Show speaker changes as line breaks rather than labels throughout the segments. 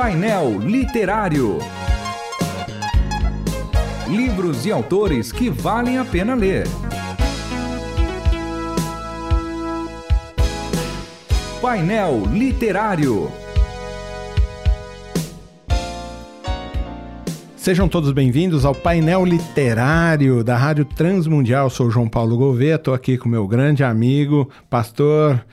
Painel Literário. Livros e autores que valem a pena ler. Painel Literário.
Sejam todos bem-vindos ao painel literário da Rádio Transmundial. Sou João Paulo Gouveia, estou aqui com meu grande amigo, pastor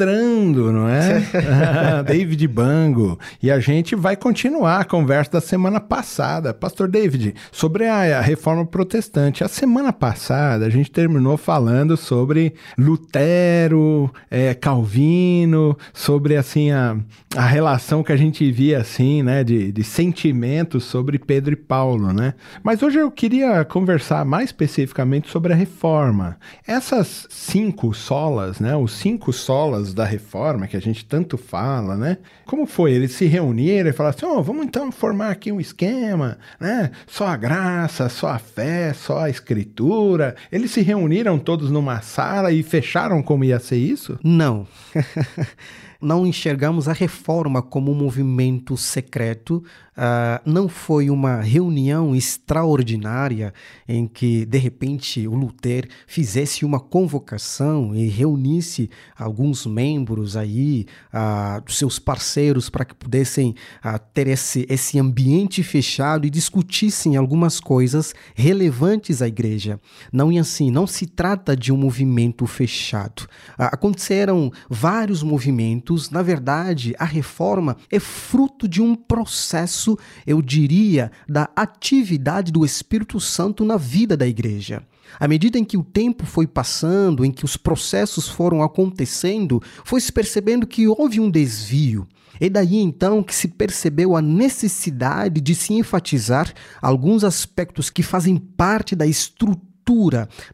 mestrando, não é? David Bango. E a gente vai continuar a conversa da semana passada. Pastor David, sobre a, reforma protestante. A semana passada a gente terminou falando sobre Lutero, é, Calvino, sobre assim a, a relação que a gente via assim, né, de, de sentimentos sobre Pedro Pedro e Paulo, né? Mas hoje eu queria conversar mais especificamente sobre a reforma. Essas cinco solas, né? Os cinco solas da reforma que a gente tanto fala, né? Como foi? Eles se reuniram e falaram assim: oh, vamos então formar aqui um esquema, né? Só a graça, só a fé, só a escritura. Eles se reuniram todos numa sala e fecharam como ia ser isso?
Não. não enxergamos a reforma como um movimento secreto, uh, não foi uma reunião extraordinária em que, de repente, o Lutero fizesse uma convocação e reunisse alguns membros aí, uh, seus parceiros, para que pudessem uh, ter esse, esse ambiente fechado e discutissem algumas coisas relevantes à igreja. Não é assim, não se trata de um movimento fechado. aconteceram vários movimentos, na verdade, a reforma é fruto de um processo eu diria, da atividade do Espírito Santo na vida da igreja. À medida em que o tempo foi passando, em que os processos foram acontecendo, foi se percebendo que houve um desvio. E daí então que se percebeu a necessidade de se enfatizar alguns aspectos que fazem parte da estrutura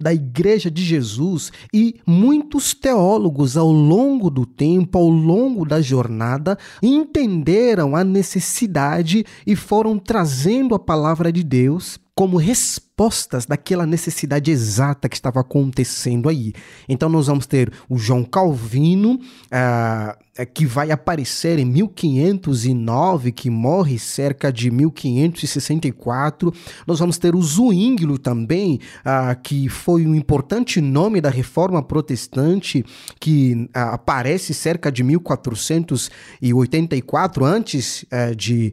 da Igreja de Jesus e muitos teólogos ao longo do tempo, ao longo da jornada, entenderam a necessidade e foram trazendo a palavra de Deus como respostas daquela necessidade exata que estava acontecendo aí. Então nós vamos ter o João Calvino, uh, que vai aparecer em 1509, que morre cerca de 1564. Nós vamos ter o Zwinglio também, uh, que foi um importante nome da Reforma Protestante, que uh, aparece cerca de 1484, antes de,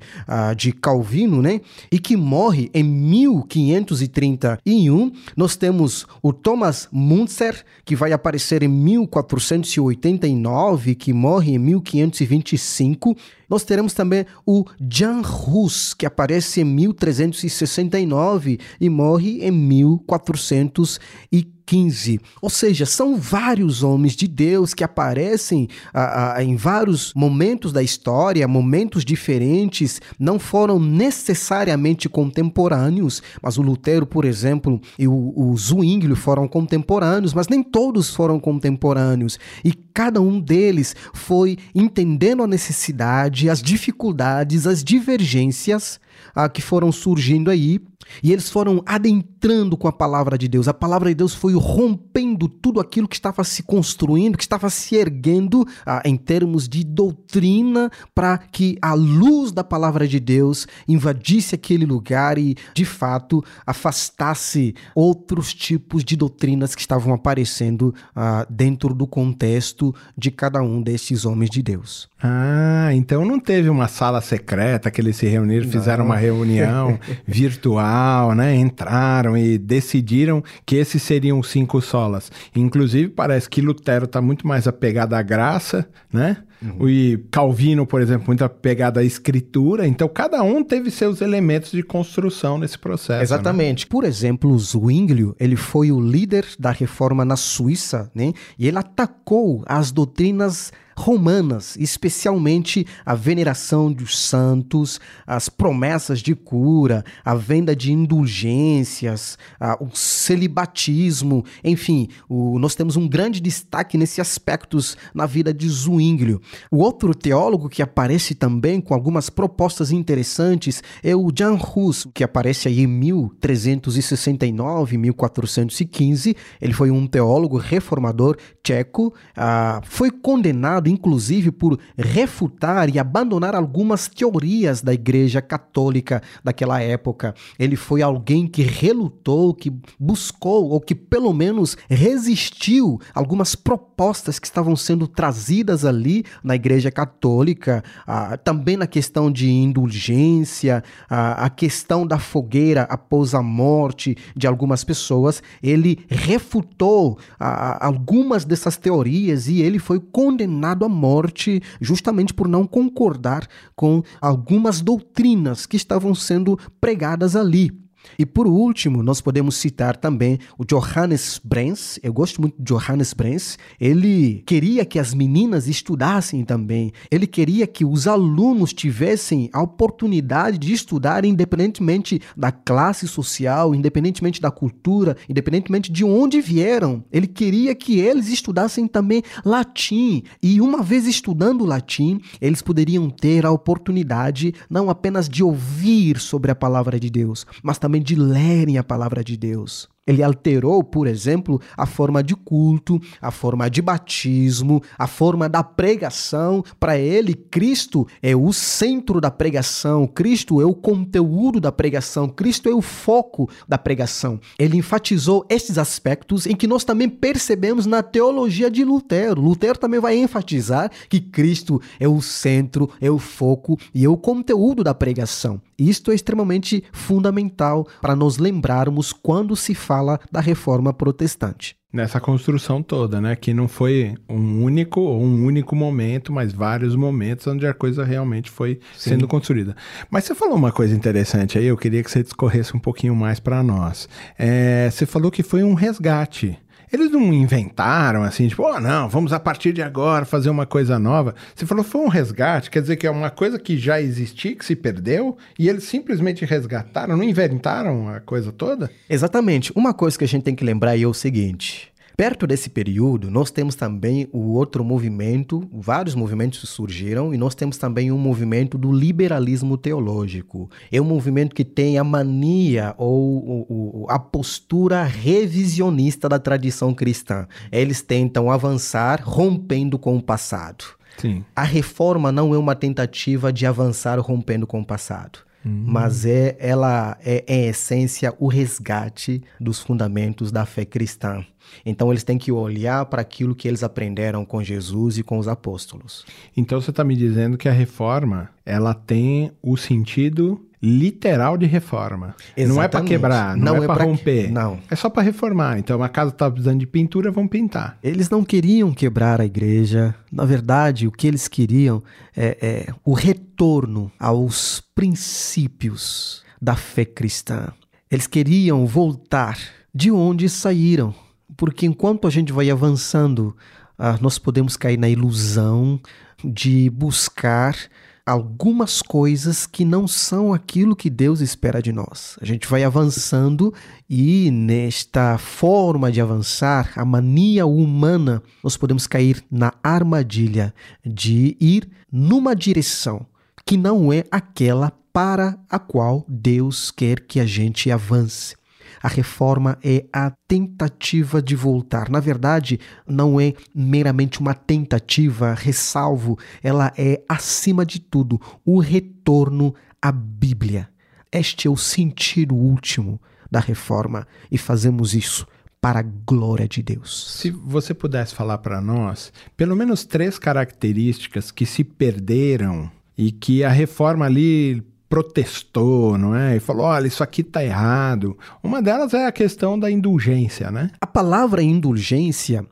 de Calvino, né? E que morre em 1531, nós temos o Thomas Munzer, que vai aparecer em 1489, que morre em 1525. Nós teremos também o Jan Hus, que aparece em 1369 e morre em 1415. 15. Ou seja, são vários homens de Deus que aparecem ah, ah, em vários momentos da história, momentos diferentes, não foram necessariamente contemporâneos, mas o Lutero, por exemplo, e o, o Zwinglio foram contemporâneos, mas nem todos foram contemporâneos. E cada um deles foi entendendo a necessidade, as dificuldades, as divergências ah, que foram surgindo aí e eles foram adentrando com a palavra de Deus. A palavra de Deus foi rompendo tudo aquilo que estava se construindo, que estava se erguendo ah, em termos de doutrina, para que a luz da palavra de Deus invadisse aquele lugar e, de fato, afastasse outros tipos de doutrinas que estavam aparecendo ah, dentro do contexto de cada um destes homens de Deus.
Ah, então não teve uma sala secreta que eles se reuniram, fizeram uma reunião virtual né? Entraram e decidiram que esses seriam os cinco solas. Inclusive, parece que Lutero está muito mais apegado à graça, né? Uhum. E Calvino, por exemplo, muito apegado à escritura. Então, cada um teve seus elementos de construção nesse processo. Né?
Exatamente. Né? Por exemplo, Zwinglio, ele foi o líder da reforma na Suíça, né? E ele atacou as doutrinas romanas, especialmente a veneração dos santos, as promessas de cura, a venda de indulgências, a, o celibatismo, enfim, o, nós temos um grande destaque nesses aspectos na vida de Zwinglio. O outro teólogo que aparece também com algumas propostas interessantes é o Jan Hus, que aparece aí em 1369, 1415. Ele foi um teólogo reformador tcheco, uh, foi condenado inclusive, por refutar e abandonar algumas teorias da Igreja Católica daquela época. Ele foi alguém que relutou, que buscou, ou que pelo menos resistiu algumas propostas que estavam sendo trazidas ali na Igreja Católica, ah, também na questão de indulgência, ah, a questão da fogueira após a morte de algumas pessoas. Ele refutou ah, algumas dessas teorias e ele foi condenado à morte justamente por não concordar com algumas doutrinas que estavam sendo pregadas ali. E por último, nós podemos citar também o Johannes Brens. Eu gosto muito de Johannes Brens. Ele queria que as meninas estudassem também. Ele queria que os alunos tivessem a oportunidade de estudar independentemente da classe social, independentemente da cultura, independentemente de onde vieram. Ele queria que eles estudassem também latim. E uma vez estudando latim, eles poderiam ter a oportunidade não apenas de ouvir sobre a palavra de Deus, mas também de lerem a palavra de Deus. Ele alterou, por exemplo, a forma de culto, a forma de batismo, a forma da pregação. Para ele, Cristo é o centro da pregação, Cristo é o conteúdo da pregação, Cristo é o foco da pregação. Ele enfatizou estes aspectos em que nós também percebemos na teologia de Lutero. Lutero também vai enfatizar que Cristo é o centro, é o foco e é o conteúdo da pregação. Isto é extremamente fundamental para nos lembrarmos quando se fala da reforma protestante.
Nessa construção toda, né? Que não foi um único ou um único momento, mas vários momentos onde a coisa realmente foi Sim. sendo construída. Mas você falou uma coisa interessante aí, eu queria que você discorresse um pouquinho mais para nós. É, você falou que foi um resgate. Eles não inventaram assim, tipo, oh, não, vamos a partir de agora fazer uma coisa nova. Você falou foi um resgate, quer dizer que é uma coisa que já existia, que se perdeu, e eles simplesmente resgataram, não inventaram a coisa toda?
Exatamente. Uma coisa que a gente tem que lembrar é o seguinte: Perto desse período, nós temos também o outro movimento, vários movimentos surgiram, e nós temos também um movimento do liberalismo teológico. É um movimento que tem a mania ou, a postura revisionista da tradição cristã. Eles tentam avançar rompendo com o passado.
Sim.
A reforma não é uma tentativa de avançar rompendo com o passado. Mas é, ela é, em essência, o resgate dos fundamentos da fé cristã. Então eles têm que olhar para aquilo que eles aprenderam com Jesus e com os apóstolos.
Então você está me dizendo que a reforma ela tem o sentido literal de reforma. Exatamente. Não é para quebrar, não, não é, é para romper.
Não.
É só para reformar. Então a casa está precisando de pintura, vão pintar.
Eles não queriam quebrar a igreja. Na verdade, o que eles queriam é, é o retorno aos princípios da fé cristã. Eles queriam voltar de onde saíram. Porque enquanto a gente vai avançando, ah, nós podemos cair na ilusão de buscar algumas coisas que não são aquilo que Deus espera de nós. A gente vai avançando e nesta forma de avançar, a mania humana, nós podemos cair na armadilha de ir numa direção que não é aquela para a qual Deus quer que a gente avance. A reforma é a tentativa de voltar. Na verdade, não é meramente uma tentativa, ressalvo, ela é, acima de tudo, o retorno à Bíblia. Este é o sentido último da reforma e fazemos isso para a glória de Deus.
Se você pudesse falar para nós, pelo menos três características que se perderam e que a reforma ali protestou, não é? E falou: olha, isso aqui está errado. Uma delas é a questão da indulgência, né?
A palavra indulgência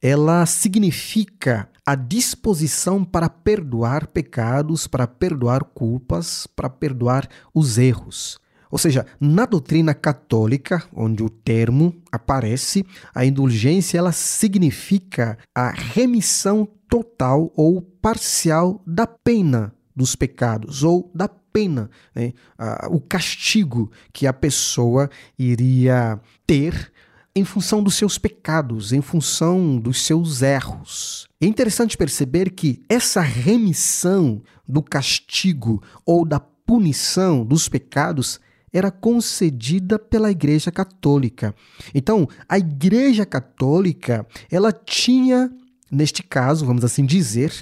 ela significa a disposição para perdoar pecados, para perdoar culpas, para perdoar os erros. Ou seja, na doutrina católica, onde o termo aparece, a indulgência ela significa a remissão total ou parcial da pena dos pecados ou da pena, né? ah, o castigo que a pessoa iria ter em função dos seus pecados, em função dos seus erros. É interessante perceber que essa remissão do castigo ou da punição dos pecados era concedida pela Igreja Católica. Então, a Igreja Católica, ela tinha neste caso, vamos assim dizer,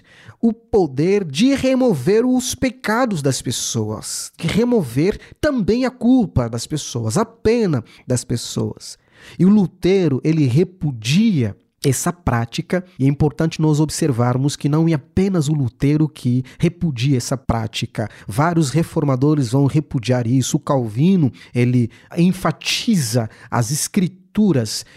o poder de remover os pecados das pessoas, de remover também a culpa das pessoas, a pena das pessoas. E o Lutero, ele repudia essa prática, e é importante nós observarmos que não é apenas o Lutero que repudia essa prática. Vários reformadores vão repudiar isso. O Calvino, ele enfatiza as escrituras,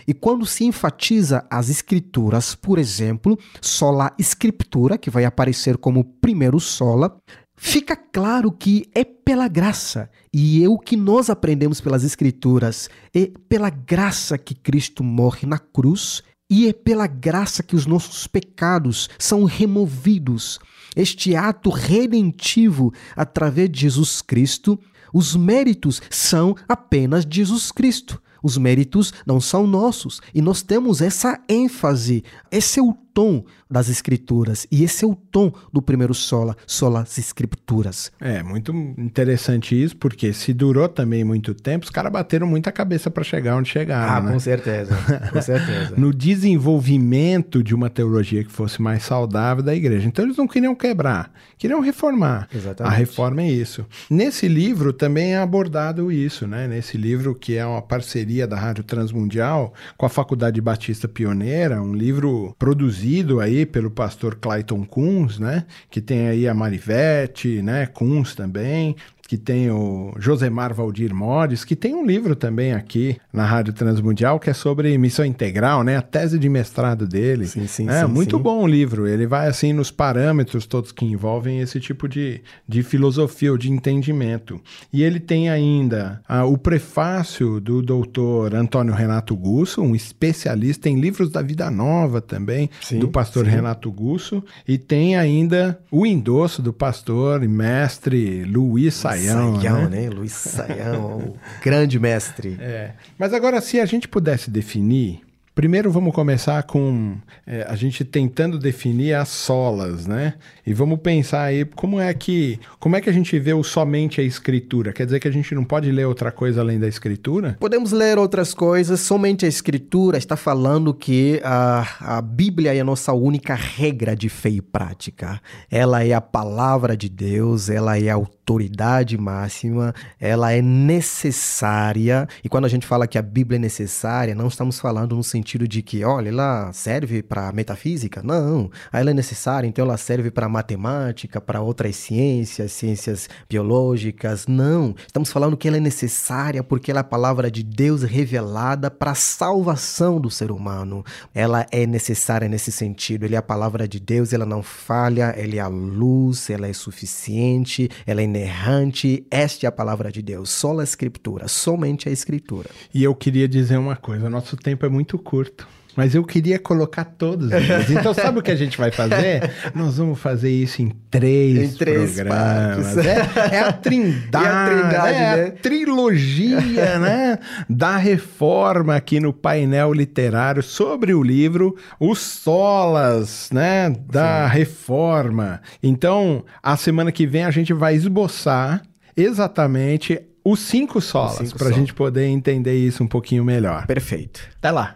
e quando se enfatiza as escrituras, por exemplo, sola escritura, que vai aparecer como primeiro sola, fica claro que é pela graça. E é o que nós aprendemos pelas Escrituras. É pela graça que Cristo morre na cruz e é pela graça que os nossos pecados são removidos. Este ato redentivo através de Jesus Cristo, os méritos são apenas de Jesus Cristo. Os méritos não são nossos. E nós temos essa ênfase. Esse é o tom das escrituras. E esse é o tom do primeiro sola, solas escrituras.
É, muito interessante isso, porque se durou também muito tempo, os caras bateram muita cabeça para chegar onde chegaram.
Ah,
né?
com certeza. Com certeza.
no desenvolvimento de uma teologia que fosse mais saudável da igreja. Então eles não queriam quebrar, queriam reformar.
Exatamente.
A reforma é isso. Nesse livro também é abordado isso, né? Nesse livro que é uma parceria da Rádio Transmundial com a Faculdade Batista Pioneira, um livro produzido aí pelo pastor Clayton Kunz, né? Que tem aí a Marivete, né? Kunz também, que tem o Josemar Valdir Mores, que tem um livro também aqui na Rádio Transmundial que é sobre missão integral, né? A tese de mestrado dele.
Sim, sim,
é
sim,
muito
sim.
bom o livro. Ele vai assim nos parâmetros todos que envolvem esse tipo de, de filosofia ou de entendimento. E ele tem ainda ah, o prefácio do doutor Antônio Renato Gusso, um especialista em livros da vida nova também,
Sim,
do pastor. Renato Gusso. E tem ainda o endosso do pastor e mestre Luiz Saião.
Saião,
né?
né? Luiz Saião, o grande mestre.
É. Mas agora, se a gente pudesse definir, primeiro vamos começar com é, a gente tentando definir as solas, né? E vamos pensar aí como é que como é que a gente vê o somente a escritura? Quer dizer que a gente não pode ler outra coisa além da escritura?
Podemos ler outras coisas, somente a Escritura está falando que a, a Bíblia é a nossa única regra de fé e prática. Ela é a palavra de Deus, ela é a autoridade máxima, ela é necessária. E quando a gente fala que a Bíblia é necessária, não estamos falando no sentido de que, olha, ela serve para metafísica. Não, ela é necessária, então ela serve para matemática, para outras ciências, ciências biológicas. Não, estamos falando que ela é necessária porque ela é a palavra de Deus revelada para a salvação do ser humano. Ela é necessária nesse sentido. Ele é a palavra de Deus, ela não falha, ela é a luz, ela é suficiente, ela é inerrante. Esta é a palavra de Deus. Só a escritura, somente a escritura.
E eu queria dizer uma coisa, nosso tempo é muito curto. Mas eu queria colocar todos eles. Então, sabe o que a gente vai fazer? Nós vamos fazer isso em três,
Em três
programas. É, é a trindade,
É a trindade,
é
né?
a trilogia né? da reforma aqui no painel literário sobre o livro Os Solas né? da Reforma. Então, a semana que vem a gente vai esboçar exatamente os cinco solas, para a gente poder entender isso um pouquinho melhor.
Perfeito.
Até lá.